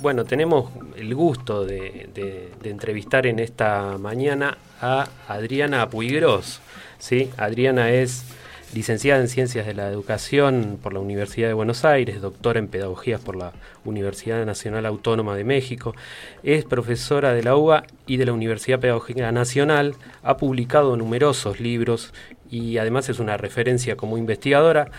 Bueno, tenemos el gusto de, entrevistar en esta mañana a Adriana Puigros. ¿sí? Adriana es licenciada en Ciencias de la Educación por la Universidad de Buenos Aires, doctora en Pedagogías por la Universidad Nacional Autónoma de México, es profesora de la UBA y de la Universidad Pedagógica Nacional, ha publicado numerosos libros y además es una referencia como investigadora.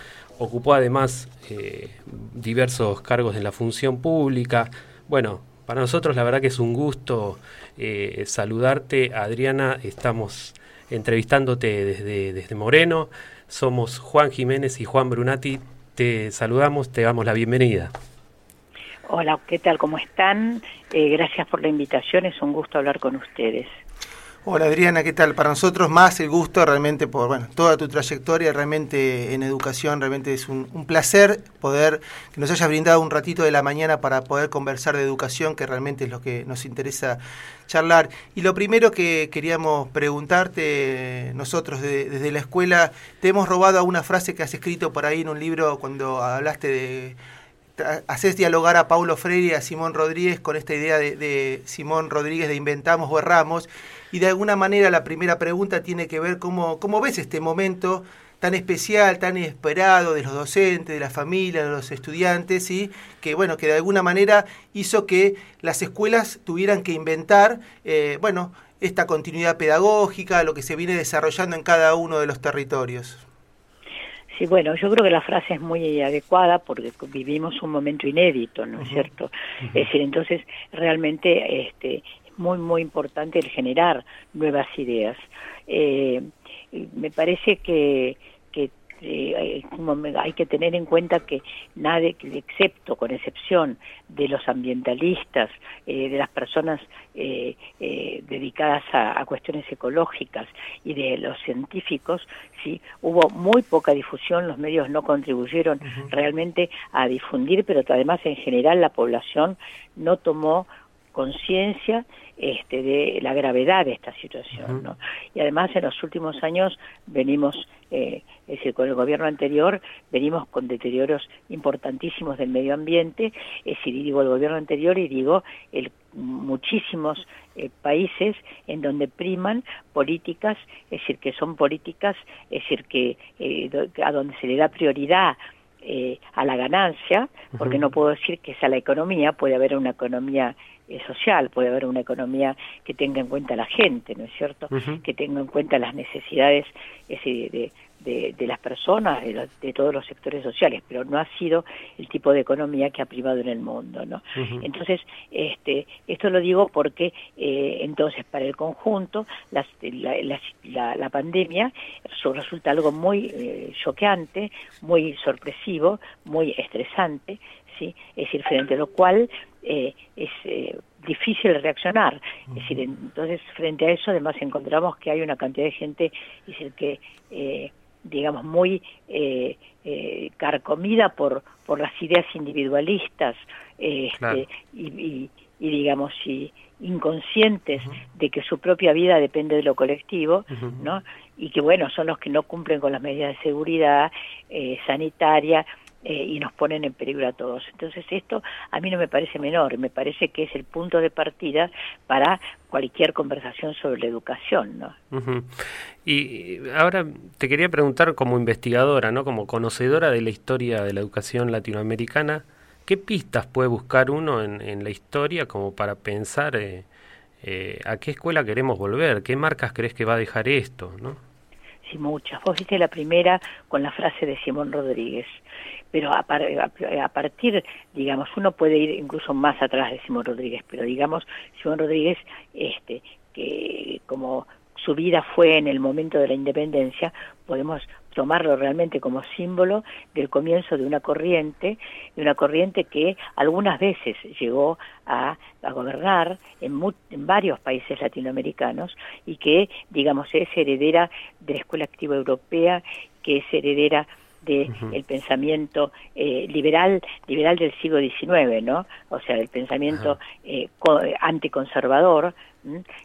Ocupó además eh, diversos cargos en la función pública. Bueno, para nosotros la verdad que es un gusto eh, saludarte, Adriana. Estamos entrevistándote desde, desde Moreno. Somos Juan Jiménez y Juan Brunati. Te saludamos, te damos la bienvenida. Hola, ¿qué tal? ¿Cómo están? Eh, gracias por la invitación, es un gusto hablar con ustedes. Hola Adriana, ¿qué tal? Para nosotros más el gusto realmente por bueno, toda tu trayectoria realmente en educación, realmente es un, placer poder que nos hayas brindado un ratito de la mañana para poder conversar de educación, que realmente es lo que nos interesa charlar. Y lo primero que queríamos preguntarte, nosotros desde la escuela, te hemos robado a una frase que has escrito por ahí en un libro cuando hablaste de haces dialogar a Paulo Freire y a Simón Rodríguez con esta idea de, de Simón Rodríguez de inventamos o erramos y de alguna manera la primera pregunta tiene que ver cómo, cómo ves este momento tan especial, tan esperado de los docentes, de la familia, de los estudiantes, y que bueno, que de alguna manera hizo que las escuelas tuvieran que inventar, eh, bueno, esta continuidad pedagógica, lo que se viene desarrollando en cada uno de los territorios. Sí, bueno, yo creo que la frase es muy adecuada porque vivimos un momento inédito, ¿no es cierto? Es decir, entonces realmente este, muy, muy importante el generar nuevas ideas. Eh, me parece que, que eh, hay que tener en cuenta que nadie, excepto con excepción de los ambientalistas, eh, de las personas dedicadas a, cuestiones ecológicas y de los científicos, sí hubo muy poca difusión, los medios no contribuyeron realmente a difundir, pero además en general la población no tomó conciencia este, de la gravedad de esta situación. ¿no? Y además en los últimos años venimos, eh, es decir, con el gobierno anterior, venimos con deterioros importantísimos del medio ambiente, es decir, digo el gobierno anterior y digo el, muchísimos eh, países en donde priman políticas, es decir, que son políticas, es decir, que eh, a donde se le da prioridad eh, a la ganancia, porque no puedo decir que sea la economía, puede haber una economía eh, social, puede haber una economía que tenga en cuenta a la gente, ¿no es cierto? Que tenga en cuenta las necesidades de, de, las personas, de, todos los sectores sociales, pero no ha sido el tipo de economía que ha privado en el mundo, ¿no? Entonces, este, esto lo digo porque eh, entonces para el conjunto la, la, la, pandemia resulta algo muy eh, choqueante, muy sorpresivo, muy estresante, ¿sí? Es decir, frente a lo cual eh, es eh, difícil reaccionar. Es decir, entonces frente a eso además encontramos que hay una cantidad de gente, es decir, que eh, digamos muy eh, eh, carcomida por por las ideas individualistas este, y, y, digamos y inconscientes de que su propia vida depende de lo colectivo, ¿no? Y que bueno son los que no cumplen con las medidas de seguridad eh, sanitaria eh, y nos ponen en peligro a todos. Entonces esto a mí no me parece menor, me parece que es el punto de partida para cualquier conversación sobre la educación, ¿no? Y ahora te quería preguntar como investigadora, ¿no? Como conocedora de la historia de la educación latinoamericana, ¿qué pistas puede buscar uno en, la historia como para pensar eh, eh, a qué escuela queremos volver? ¿Qué marcas crees que va a dejar esto, no? Sí, muchas. Vos viste la primera con la frase de Simón Rodríguez pero a, a, partir, digamos, uno puede ir incluso más atrás de Simón Rodríguez, pero digamos, Simón Rodríguez, este, que como su vida fue en el momento de la independencia, podemos tomarlo realmente como símbolo del comienzo de una corriente, de una corriente que algunas veces llegó a, a gobernar en, en, varios países latinoamericanos y que, digamos, es heredera de la Escuela Activa Europea, que es heredera de el pensamiento eh, liberal liberal del siglo XIX, ¿no? O sea, el pensamiento eh, anticonservador,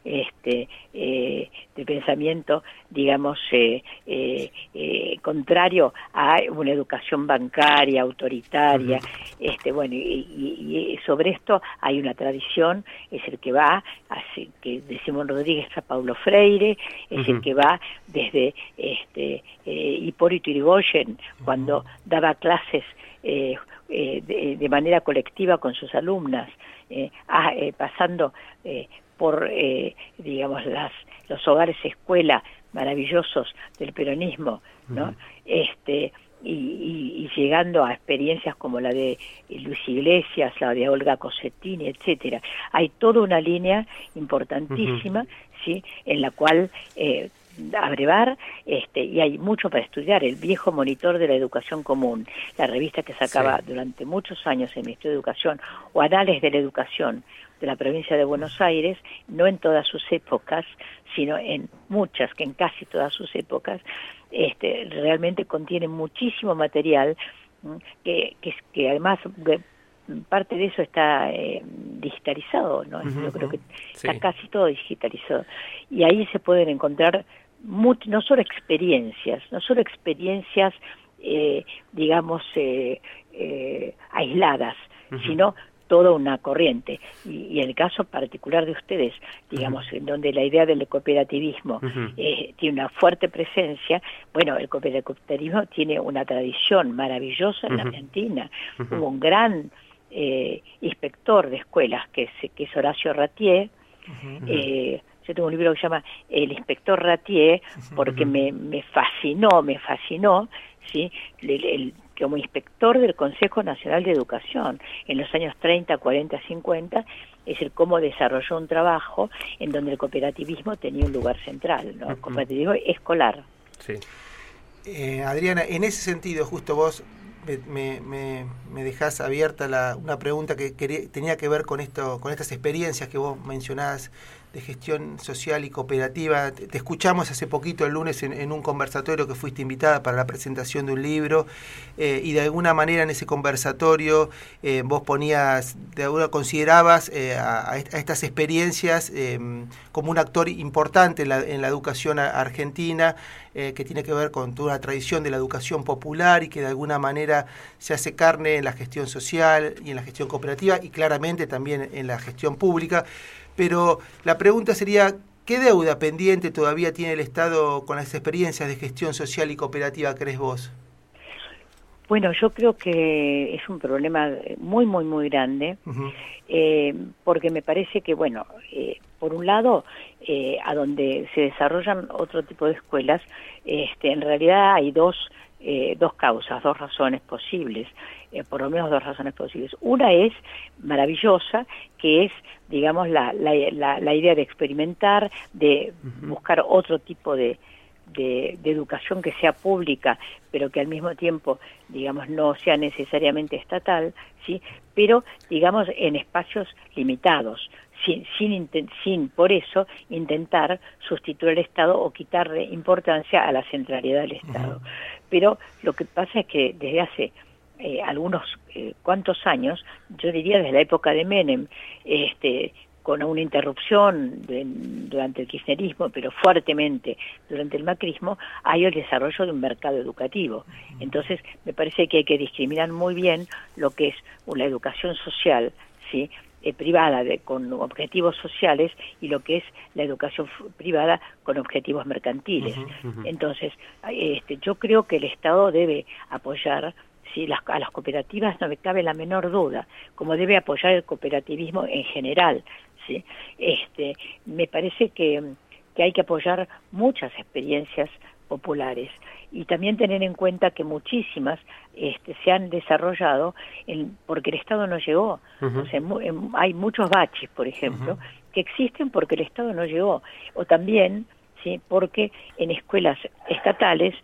este eh, de pensamiento digamos eh, eh, contrario a una educación bancaria autoritaria este bueno y, y, sobre esto hay una tradición es el que va así que de Simón Rodríguez a Paulo Freire es el que va desde este Hipólito Yrigoyen cuando daba clases eh, eh, de, manera colectiva con sus alumnas, eh, pasando por, digamos, las, los hogares escuela maravillosos del peronismo, ¿no? Este, y, llegando a experiencias como la de Luis Iglesias, la de Olga Cosettini, etcétera. Hay toda una línea importantísima, ¿sí? en la cual eh, abrevar este, y hay mucho para estudiar. El viejo monitor de la educación común, la revista que sacaba durante muchos años el Ministerio de Educación, o Anales de la Educación de la provincia de Buenos Aires, no en todas sus épocas, sino en muchas, que en casi todas sus épocas, este, realmente contiene muchísimo material que, que, que además parte de eso está eh, digitalizado, ¿no? Yo creo que está casi todo digitalizado. Y ahí se pueden encontrar no solo experiencias, no solo experiencias, eh, digamos, eh, eh, aisladas, sino toda una corriente. Y, en el caso particular de ustedes, digamos, en donde la idea del cooperativismo tiene una fuerte presencia, bueno, el cooperativismo tiene una tradición maravillosa en la Argentina. Hubo un gran inspector de escuelas, que es, que es Horacio Ratier, yo tengo un libro que se llama El inspector Ratier, porque me, me fascinó, me fascinó, ¿sí? El, como inspector del Consejo Nacional de Educación en los años 30, 40, 50, es el cómo desarrolló un trabajo en donde el cooperativismo tenía un lugar central, ¿no? El cooperativismo escolar. Sí. Eh, Adriana, en ese sentido, justo vos me, me, me dejás abierta la, una pregunta que tenía que ver con esto, con estas experiencias que vos mencionás de gestión social y cooperativa. Te, escuchamos hace poquito el lunes en, un conversatorio que fuiste invitada para la presentación de un libro eh, y de alguna manera en ese conversatorio eh, vos ponías, de alguna considerabas eh, a, estas experiencias como un actor importante en la, en la educación argentina que tiene que ver con toda una tradición de la educación popular y que de alguna manera se hace carne en la gestión social y en la gestión cooperativa y claramente también en la gestión pública pero la pregunta sería, ¿qué deuda pendiente todavía tiene el Estado con las experiencias de gestión social y cooperativa, crees vos? Bueno, yo creo que es un problema muy, muy, muy grande, eh, porque me parece que, bueno, eh, por un lado, eh, a donde se desarrollan otro tipo de escuelas, este, en realidad hay dos, dos causas, dos razones posibles. Eh, por lo menos dos razones posibles. Una es maravillosa, que es, digamos, la, la, la, idea de experimentar, de buscar otro tipo de, de, educación que sea pública, pero que al mismo tiempo, digamos, no sea necesariamente estatal, ¿sí? pero, digamos, en espacios limitados, sin, sin, sin por eso intentar sustituir al Estado o quitarle importancia a la centralidad del Estado. Pero lo que pasa es que desde hace eh, algunos eh, cuantos años, yo diría desde la época de Menem, este, con una interrupción durante el kirchnerismo, pero fuertemente durante el macrismo, hay el desarrollo de un mercado educativo. Entonces, me parece que hay que discriminar muy bien lo que es la educación social, ¿sí? Eh, privada de, con objetivos sociales y lo que es la educación privada con objetivos mercantiles. Entonces, este, yo creo que el Estado debe apoyar ¿sí? Las, a las cooperativas no me cabe la menor duda, como debe apoyar el cooperativismo en general. ¿sí? Este, me parece que, que hay que apoyar muchas experiencias populares y también tener en cuenta que muchísimas este, se han desarrollado en, porque el Estado no llegó. o sea, hay muchos baches, por ejemplo, que existen porque el Estado no llegó. O también sí porque en escuelas estatales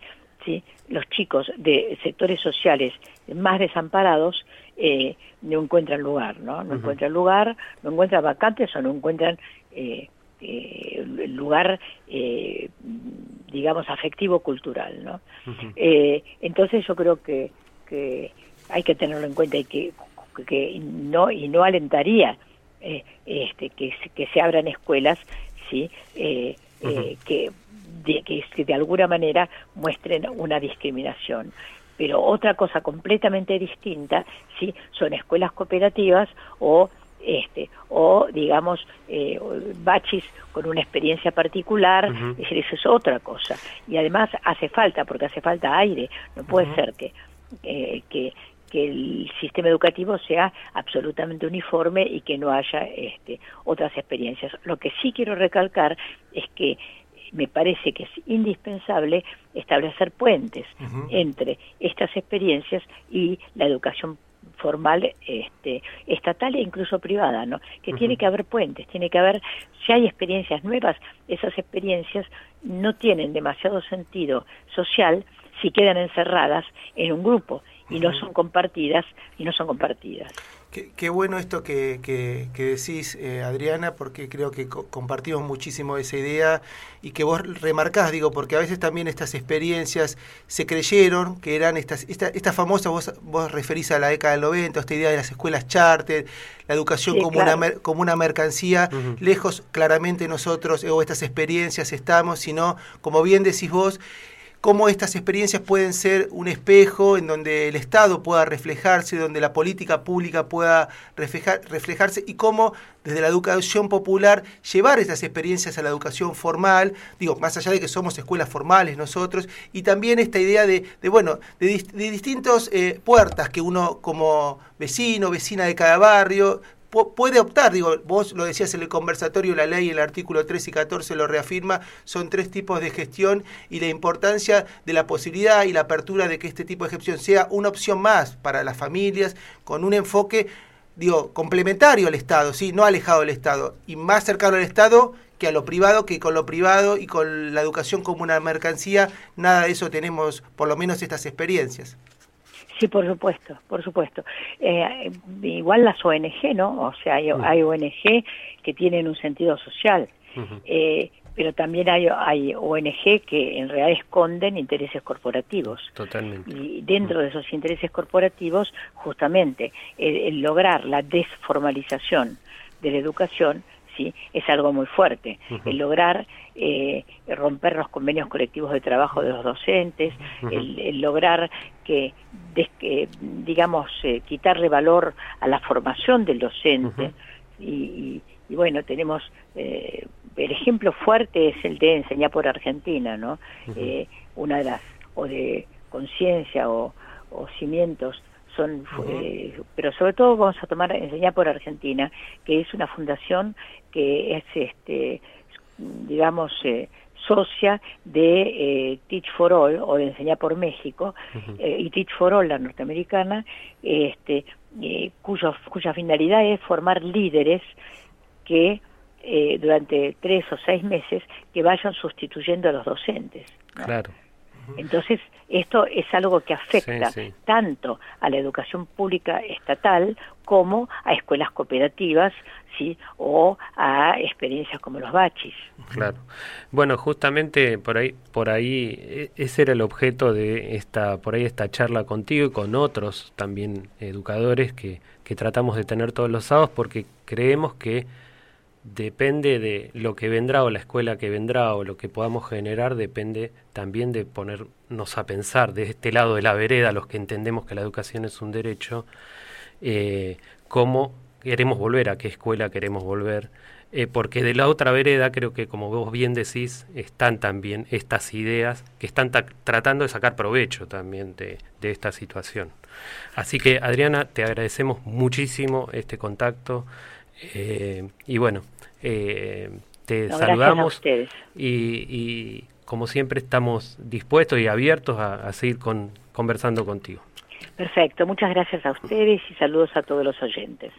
¿sí? Los chicos de sectores sociales más desamparados eh, no encuentran lugar, ¿no? No encuentran lugar, no encuentran vacantes o no encuentran eh, eh, lugar, digamos, afectivo-cultural, ¿no? entonces yo creo que, que hay que tenerlo en cuenta y que, que no, y no alentaría este, que, que se abran escuelas, ¿sí? Que, de, que de alguna manera muestren una discriminación. Pero otra cosa completamente distinta sí son escuelas cooperativas o este o digamos eh, bachis con una experiencia particular es decir eso es otra cosa. Y además hace falta porque hace falta aire. No puede ser que, que que el sistema educativo sea absolutamente uniforme y que no haya este, otras experiencias. Lo que sí quiero recalcar es que me parece que es indispensable establecer puentes entre estas experiencias y la educación formal este, estatal e incluso privada, ¿no? Que tiene que haber puentes, tiene que haber, si hay experiencias nuevas, esas experiencias no tienen demasiado sentido social si quedan encerradas en un grupo y no son compartidas y no son compartidas. Qué, bueno esto que, que, decís, eh, Adriana, porque creo que compartimos muchísimo esa idea y que vos remarcás, digo, porque a veces también estas experiencias se creyeron que eran estas, esta, esta famosa, vos, vos referís a la década del 90, esta idea de las escuelas charter, la educación como, una, como una mercancía, lejos claramente nosotros, o estas experiencias estamos, sino, como bien decís vos, cómo estas experiencias pueden ser un espejo en donde el Estado pueda reflejarse, donde la política pública pueda reflejar, reflejarse y cómo desde la educación popular llevar estas experiencias a la educación formal, digo, más allá de que somos escuelas formales nosotros, y también esta idea de, bueno, de, distintas eh, puertas que uno como vecino, vecina de cada barrio, puede optar, digo, vos lo decías en el conversatorio, la ley, el artículo 3 y 14 lo reafirma, son tres tipos de gestión y la importancia de la posibilidad y la apertura de que este tipo de gestión sea una opción más para las familias, con un enfoque, digo, complementario al Estado, ¿sí? no alejado del Estado, y más cercano al Estado que a lo privado, que con lo privado y con la educación como una mercancía, nada de eso tenemos, por lo menos estas experiencias. Sí, por supuesto, por supuesto. Eh, igual las ONG, ¿no? O sea, hay, hay, ONG que tienen un sentido social, eh, pero también hay, hay ONG que en realidad esconden intereses corporativos. Totalmente. Y dentro de esos intereses corporativos, justamente, el lograr la desformalización de la educación ¿sí? es algo muy fuerte. El lograr eh, romper los convenios colectivos de trabajo de los docentes, el, lograr que, digamos, eh, quitarle valor a la formación del docente. y, bueno, tenemos, eh, el ejemplo fuerte es el de enseñar por Argentina, ¿no? una de las, o de conciencia o, o cimientos son eh, pero sobre todo vamos a tomar enseñar por Argentina que es una fundación que es este digamos eh, socia de eh, Teach for All o de Enseñar por México y Teach for All la norteamericana este cuyo, cuya finalidad es formar líderes que durante tres o seis meses que vayan sustituyendo a los docentes. Claro entonces, esto es algo que afecta tanto a la educación pública estatal como a escuelas cooperativas, ¿sí? o a experiencias como los bachis. Claro. Bueno, justamente por ahí por ahí e, ese era el objeto de esta por ahí esta charla contigo y con otros también educadores que que tratamos de tener todos los sábados porque creemos que depende de lo que vendrá o la escuela que vendrá o lo que podamos generar, depende también de ponernos a pensar de este lado de la vereda, los que entendemos que la educación es un derecho, eh, cómo queremos volver, a qué escuela queremos volver, eh, porque de la otra vereda creo que como vos bien decís, están también estas ideas que están tratando de sacar provecho también de, de esta situación. Así que Adriana, te agradecemos muchísimo este contacto. Eh, y bueno, eh, te saludamos y, como siempre estamos dispuestos y abiertos a, seguir con, conversando contigo. Perfecto, muchas gracias a ustedes y saludos a todos los oyentes.